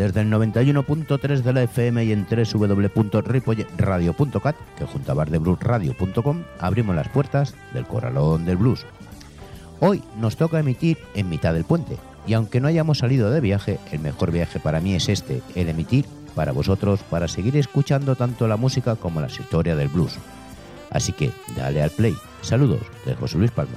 desde el 91.3 de la FM y en www.ripolletradio.cat, que junto a bardebluesradio.com abrimos las puertas del corralón del blues. Hoy nos toca emitir en mitad del puente, y aunque no hayamos salido de viaje, el mejor viaje para mí es este, el emitir para vosotros, para seguir escuchando tanto la música como las historias del blues. Así que dale al play. Saludos de José Luis Palma.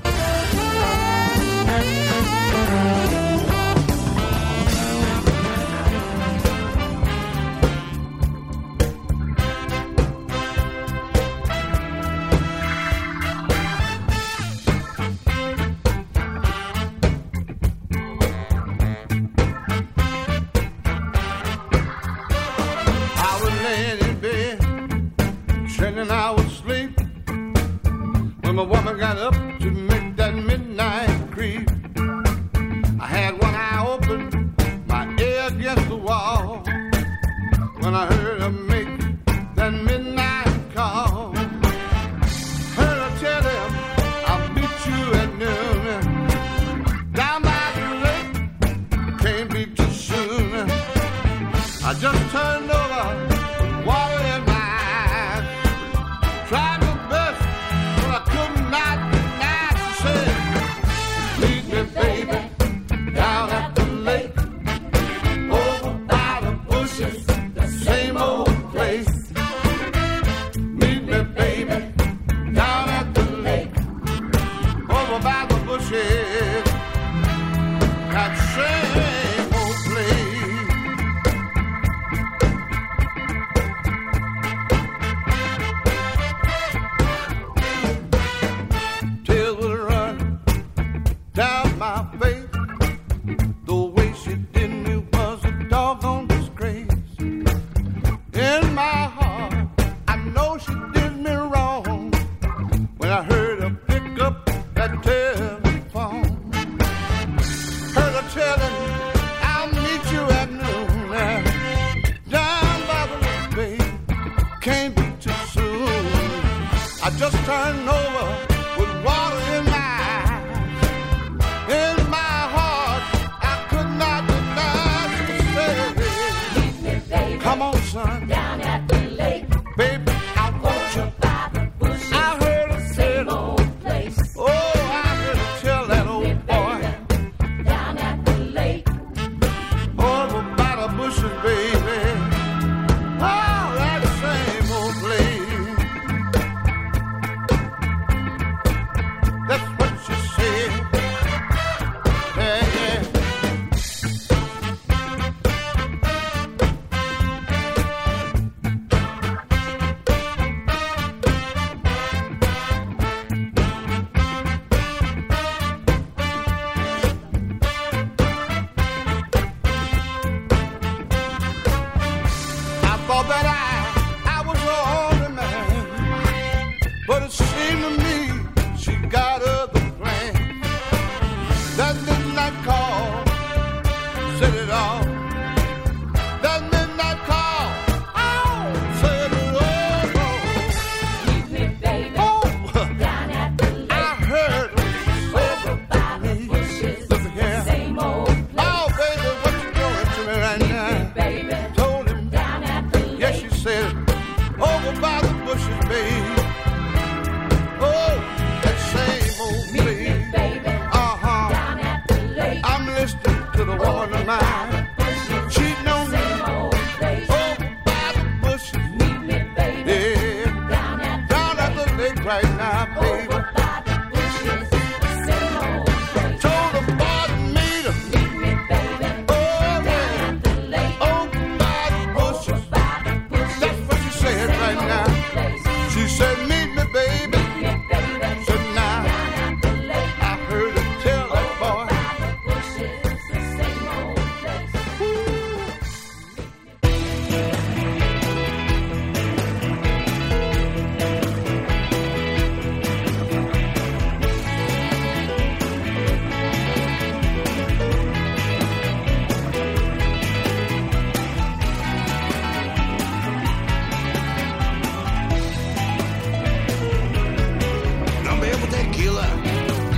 tequila,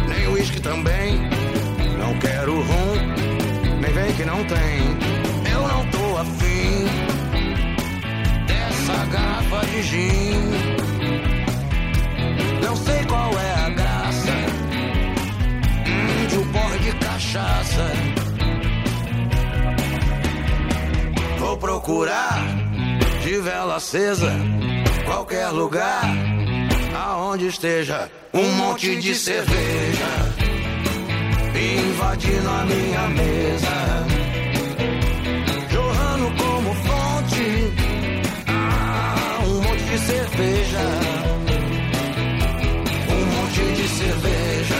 nem uísque também. Não quero rum, nem vem que não tem. Eu não tô afim dessa garrafa de gin. Não sei qual é a graça hum, de um porre de cachaça. Vou procurar de vela acesa qualquer lugar aonde esteja um monte de cerveja. Invadindo a minha mesa, jorrando como fonte ah, um monte de cerveja, um monte de cerveja.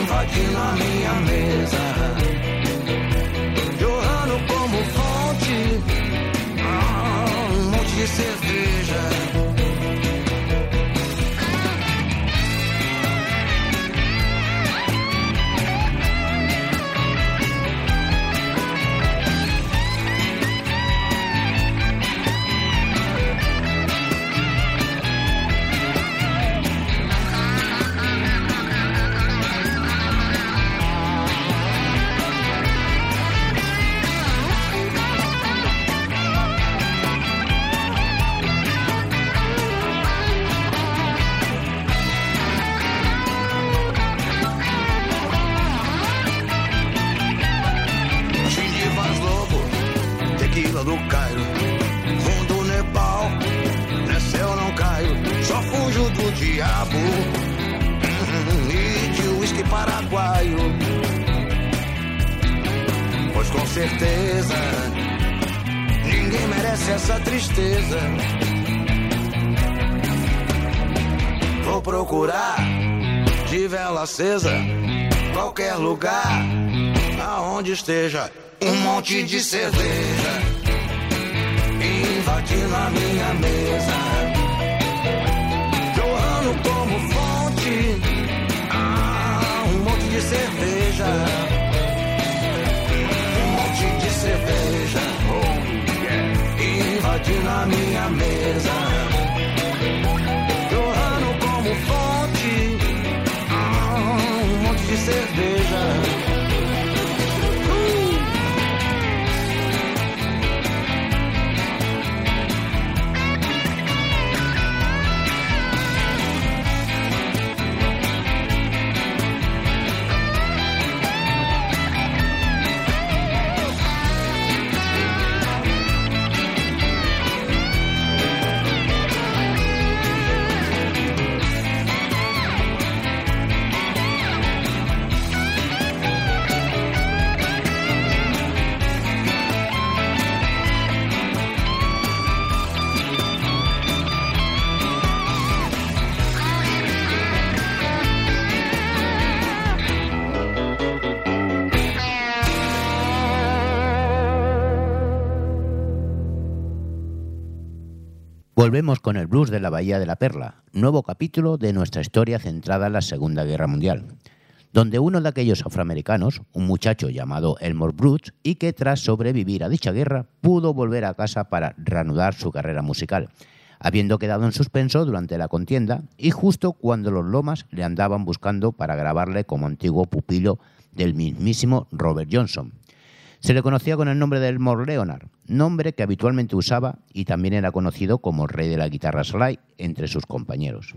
Invadindo a minha mesa, jorrando como fonte ah, um monte de cerveja. Fujo do diabo hum, e de uísque paraguaio. Pois com certeza ninguém merece essa tristeza. Vou procurar de vela acesa qualquer lugar aonde esteja um monte de cerveja invadindo a minha mesa, cerveja, um monte de cerveja. Invadindo a minha mesa, jorrando como fonte ah, um monte de cerveja. Volvemos con el blues de la Bahía de la Perla, nuevo capítulo de nuestra historia centrada en la Segunda Guerra Mundial, donde uno de aquellos afroamericanos, un muchacho llamado Elmore Brooks, y que tras sobrevivir a dicha guerra pudo volver a casa para reanudar su carrera musical, habiendo quedado en suspenso durante la contienda y justo cuando los Lomas le andaban buscando para grabarle como antiguo pupilo del mismísimo Robert Johnson. Se le conocía con el nombre de Elmore Leonard, nombre que habitualmente usaba y también era conocido como rey de la guitarra slide entre sus compañeros.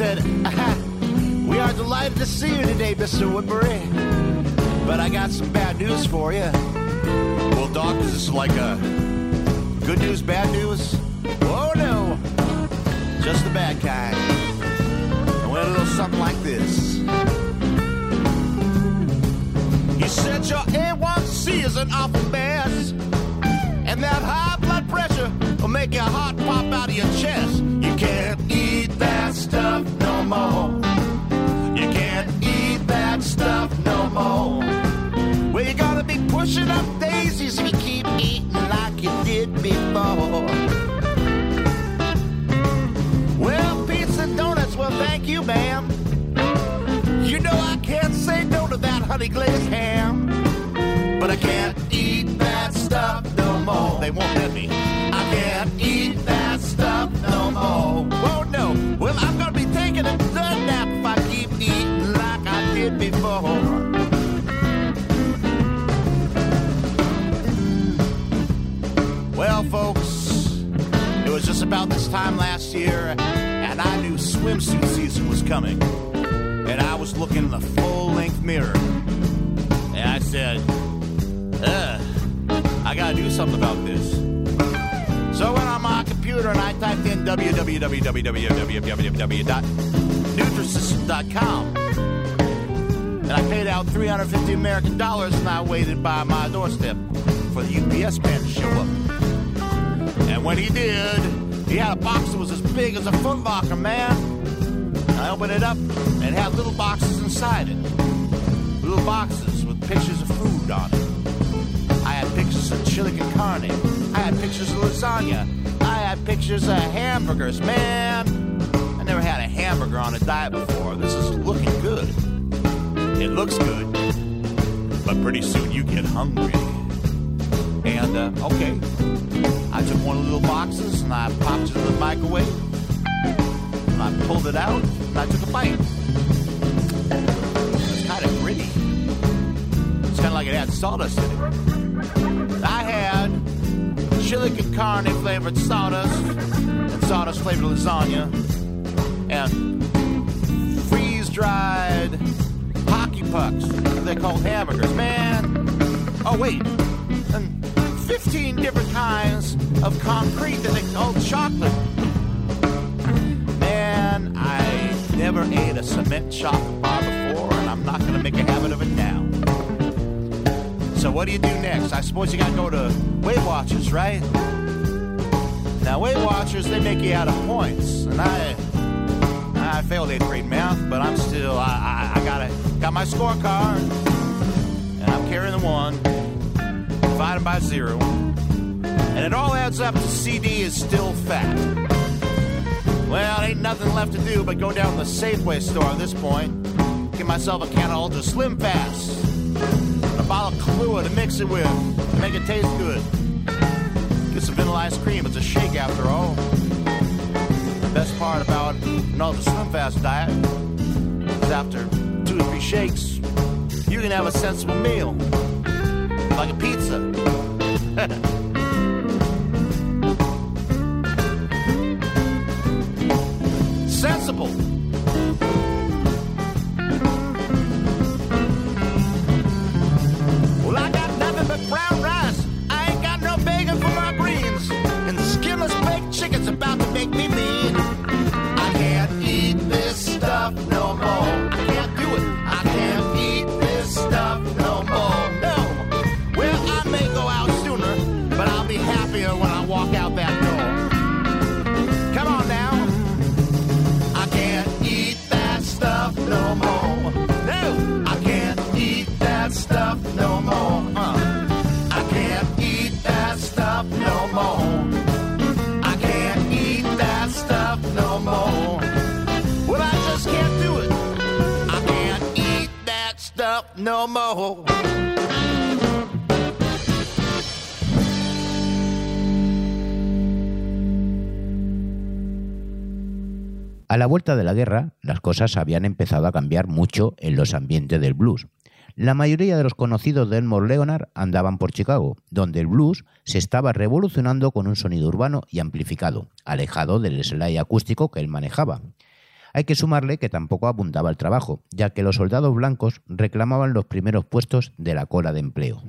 Said, We are delighted to see you today, Mr. Woodbury. But I got some bad news for you. Well, Doc, is this like a good news, bad news? Oh, no. Just the bad kind. It went a little something like this. He said your A1C is an awful mess. And that high blood pressure will make your heart pop out of your chest. You that stuff no more. You can't eat that stuff no more. Well, you're gonna be pushing up daisies if you keep eating like you did before. Well, pizza donuts, well, thank you, ma'am. You know I can't say no to that honey glazed ham. But I can't eat that stuff no more. They won't let me. I can't eat about this time last year, and I knew swimsuit season was coming. And I was looking in the full length mirror. And I said, Ugh, I gotta do something about this. So I went on my computer and I typed in www.nutrisystem.com. And I paid out 350 American dollars and I waited by my doorstep for the UPS man to show up. And when he did, he had a box that was as big as a footlocker, man. I opened it up and it had little boxes inside it. Little boxes with pictures of food on it. I had pictures of chili con carne. I had pictures of lasagna. I had pictures of hamburgers. Man, I never had a hamburger on a diet before. This is looking good. It looks good. But pretty soon you get hungry. And, uh, okay. I took one of the little boxes and I popped it in the microwave. And I pulled it out and I took a bite. It's kind of gritty. It's kind of like it had sawdust in it. I had chili con carne flavored sawdust and sawdust flavored lasagna and freeze dried hockey pucks. They're called hamburgers, man. Oh, wait. And 15 different kinds of concrete that they call chocolate. Man, I never ate a cement chocolate bar before, and I'm not going to make a habit of it now. So what do you do next? I suppose you gotta go to Weight Watchers, right? Now Weight Watchers, they make you out of points, and I, I failed eighth grade math, but I'm still, I, I, I gotta, got my scorecard, and I'm carrying the one, divided by zero, and it all adds up to CD is still fat. Well, ain't nothing left to do but go down to the Safeway store at this point, get myself a can of Ultra Slim Fast a bottle of Kahlua to mix it with, to make it taste good. Get some vanilla ice cream. It's a shake after all. The best part about an ultra slim fast diet is after two or three shakes, you can have a sensible meal, like a pizza. A la vuelta de la guerra, las cosas habían empezado a cambiar mucho en los ambientes del blues. La mayoría de los conocidos de Elmore Leonard andaban por Chicago, donde el blues se estaba revolucionando con un sonido urbano y amplificado, alejado del slide acústico que él manejaba. Hay que sumarle que tampoco abundaba el trabajo, ya que los soldados blancos reclamaban los primeros puestos de la cola de empleo.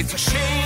It's a shame.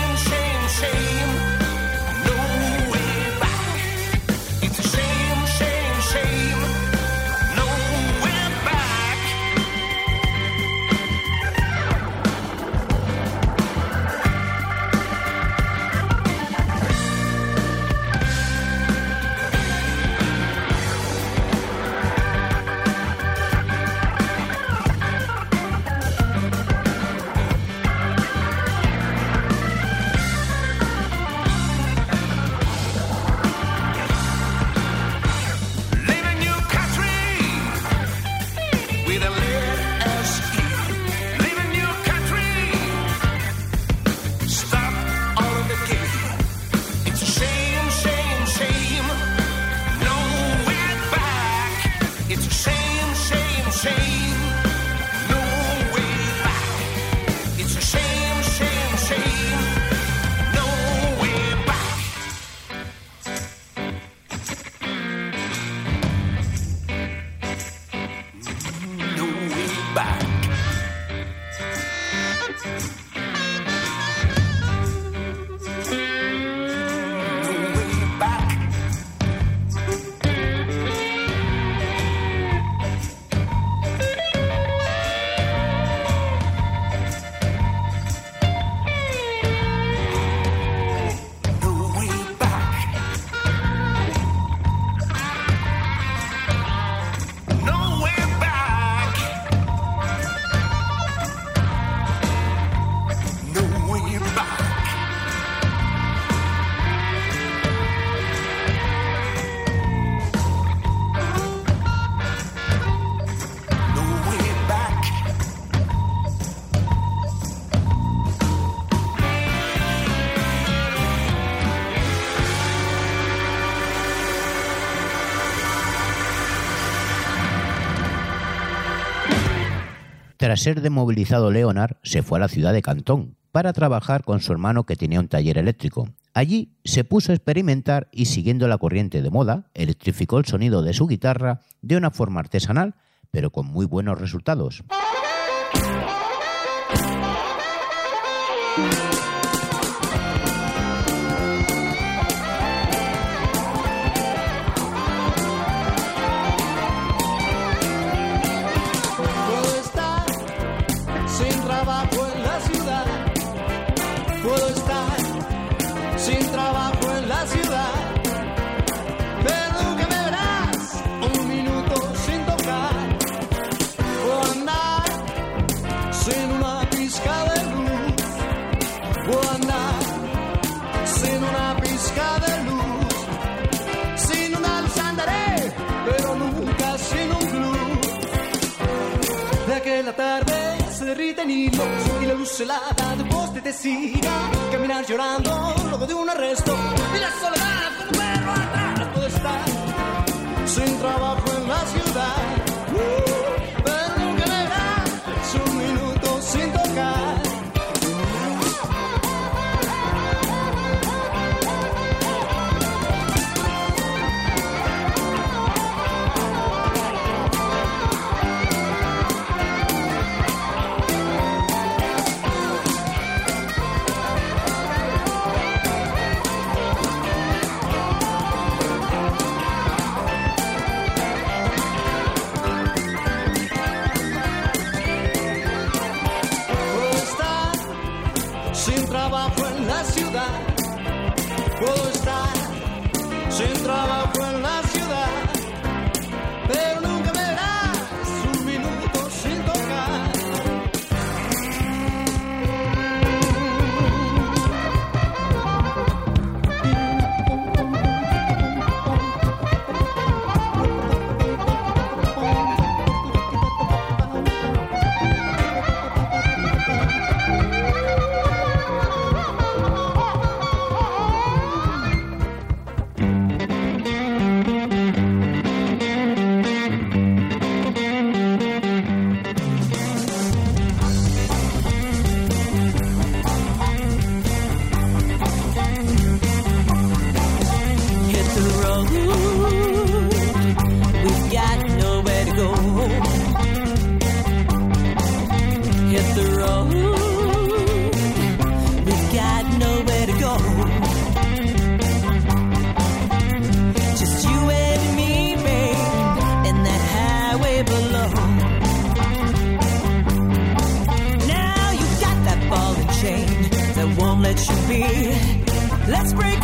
Tras ser demovilizado Leonard, se fue a la ciudad de Cantón para trabajar con su hermano que tenía un taller eléctrico. Allí se puso a experimentar y siguiendo la corriente de moda, electrificó el sonido de su guitarra de una forma artesanal, pero con muy buenos resultados. La tarde se derriten hilos y la luz helada de poste te siga. Caminar llorando luego de un arresto y la soledad como un perro atrás. Sin trabajo en la ciudad, Let's break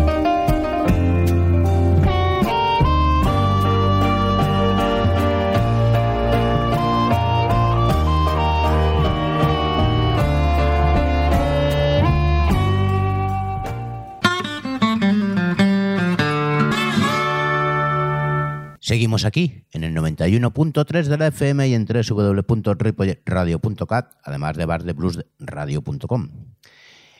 Seguimos aquí, en el 91.3 de la FM y en www.ripolletradio.cat, además de bardebluesradio.com.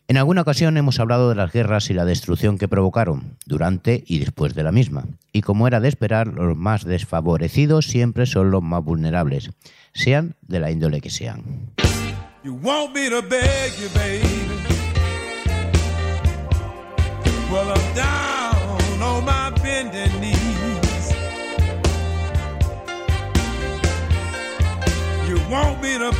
En alguna ocasión hemos hablado de las guerras y la destrucción que provocaron, durante y después de la misma. Y como era de esperar, los más desfavorecidos siempre son los más vulnerables, sean de la índole que sean. You want me to beg. Well, I'm down You want me to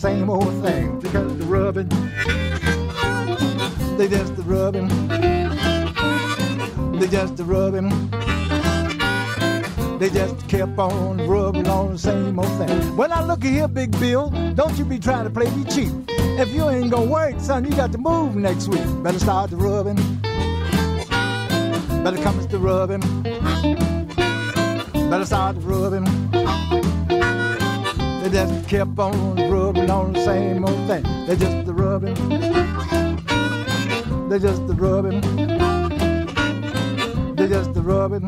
same old thing because the rubbing. They just rubbing. They just the rubbing. They just kept on rubbing on the same old thing. Well, now look at here, Big Bill. Don't you be trying to play me cheap. If you ain't gonna work, son, you got to move next week. Better start the rubbing. Better come to rubbing. Better start the rubbing. They just kept on rubbing on the same old thing. They just the rubbing. They just the rubbing. They just the rubbing.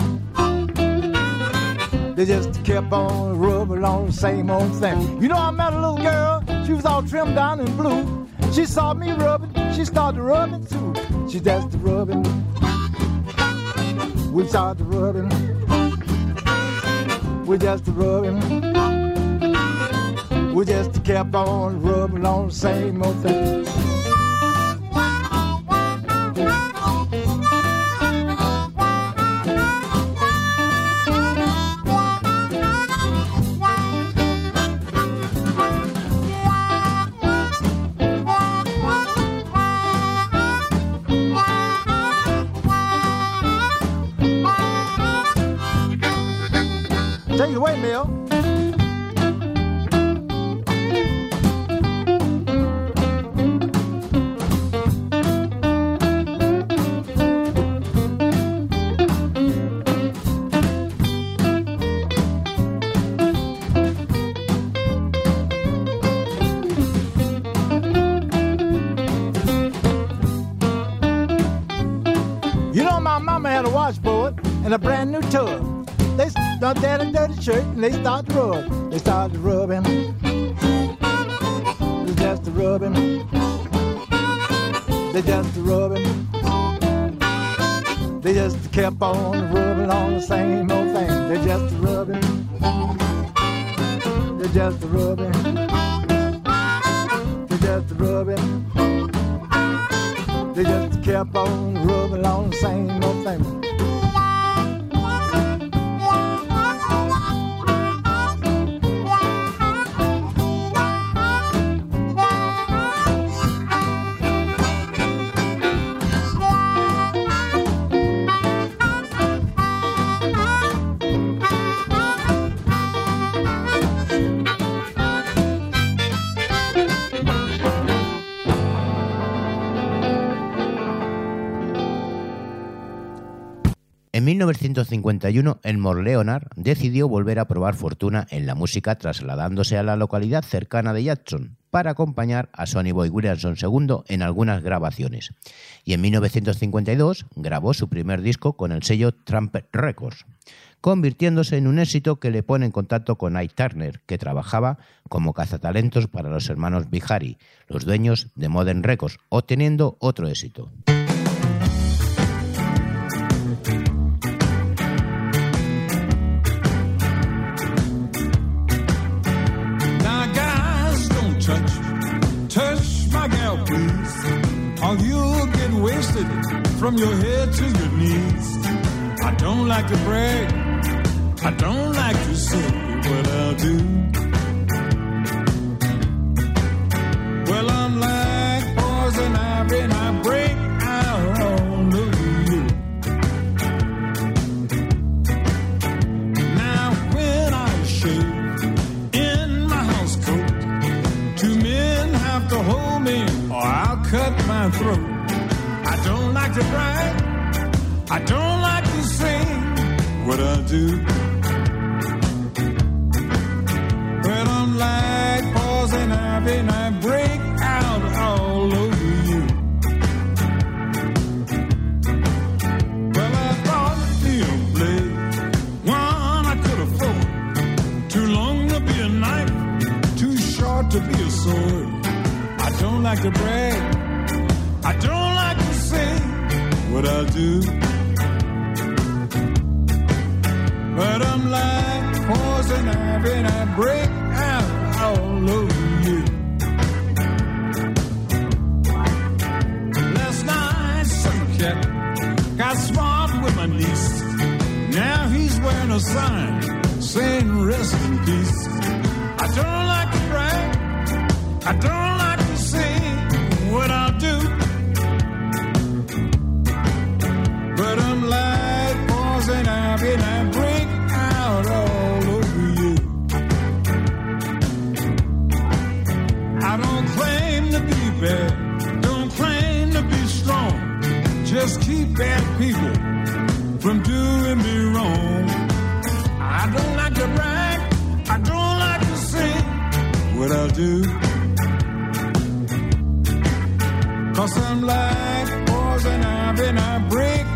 They just kept on rubbing on the same old thing. You know, I met a little girl. She was all trimmed down in blue. She saw me rubbing. She started rubbing too. She just rubbing. We started rubbing. We just rubbing. We just kept on rubbing on the same old thing. Washboard and a brand new tub. They start that a dirty shirt and they start to rub. They started rubbing. They just rubbing. They just rubbing. They just kept on rubbing on the same old thing. They just rubbing. They just rubbing. They just rubbing. They just kept on rubbing on the same old thing. 1951, Elmore Leonard decidió volver a probar fortuna en la música trasladándose a la localidad cercana de Jackson para acompañar a Sonny Boy Williamson II en algunas grabaciones. Y en 1952 grabó su primer disco con el sello Trumpet Records, convirtiéndose en un éxito que le pone en contacto con Ike Turner, que trabajaba como cazatalentos para los hermanos Bihari, los dueños de Modern Records, obteniendo otro éxito. Touch, touch my gal, please, or you'll get wasted from your head to your knees. I don't like to brag, I don't like to say what I'll do. Like to brag. I don't like to sing what I do. But I'm like poison ivy and I break out all over you. Well, I thought be a blade, one I could afford. Too long to be a knife, too short to be a sword. I don't like to brag, I don't what I do. But I'm like poison ivy and I break out all over you. Last night, some cat got smart with my niece. Now he's wearing a sign saying rest in peace. I don't like to brag. I don't like bad people from doing me wrong. I don't like to brag, I don't like to say what I'll do. Cause I'm like poison I break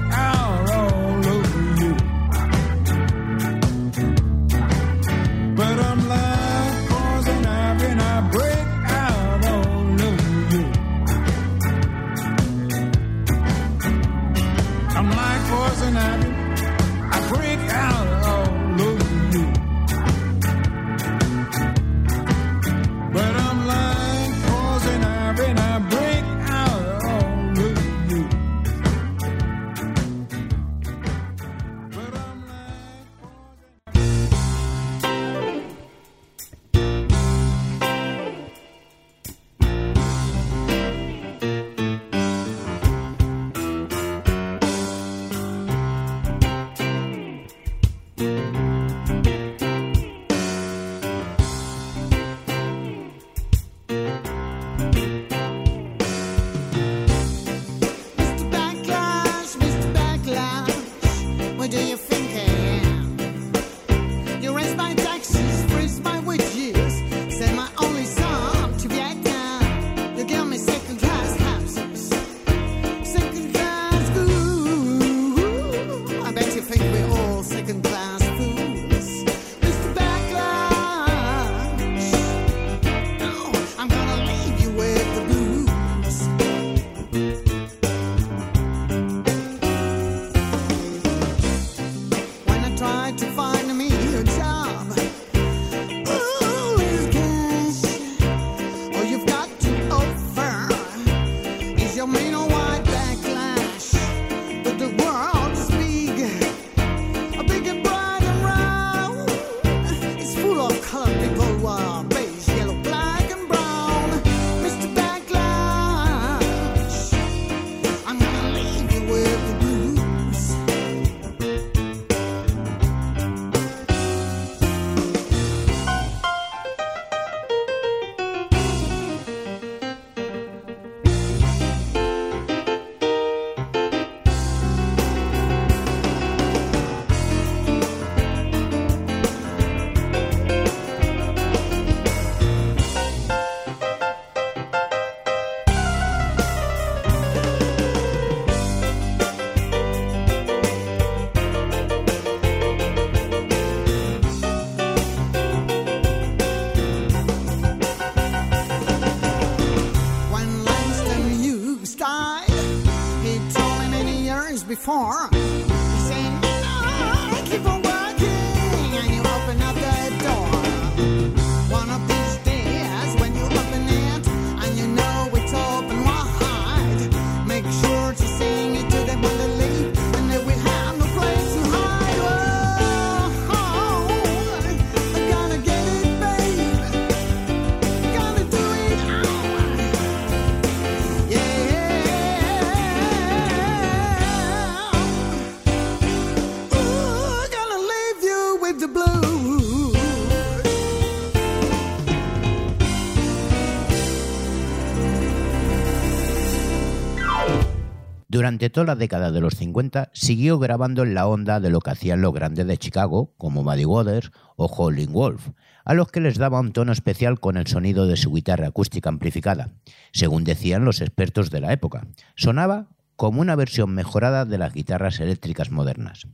Durante toda la década de los 50 siguió grabando en la onda de lo que hacían los grandes de Chicago, como Buddy Waters o Howlin' Wolf, a los que les daba un tono especial con el sonido de su guitarra acústica amplificada, según decían los expertos de la época. Sonaba como una versión mejorada de las guitarras eléctricas modernas.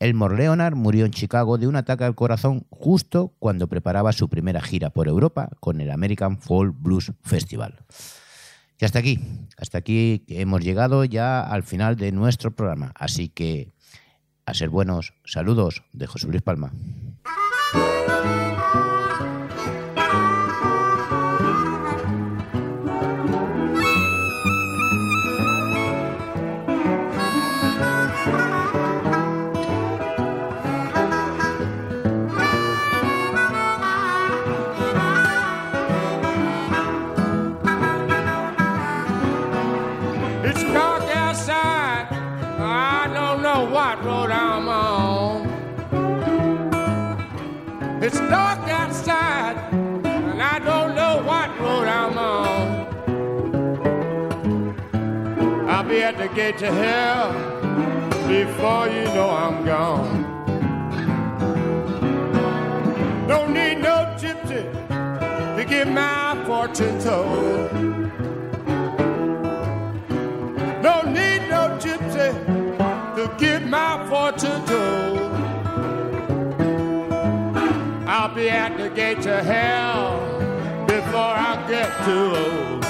Elmore Leonard murió en Chicago de un ataque al corazón justo cuando preparaba su primera gira por Europa con el American Folk Blues Festival. Y hasta aquí, hasta aquí hemos llegado ya al final de nuestro programa. Así que, a ser buenos, saludos de José Luis Palma. gate to hell before you know I'm gone. Don't need no gypsy to get my fortune told. Don't need no gypsy to get my fortune told. I'll be at the gate to hell before I get too old.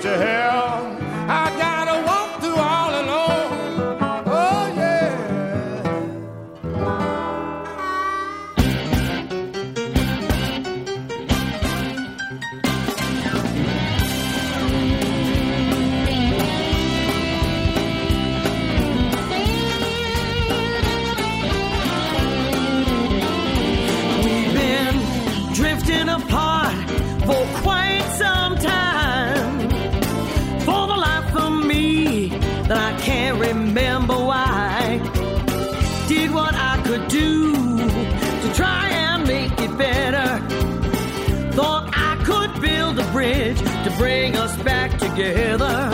to hell. together.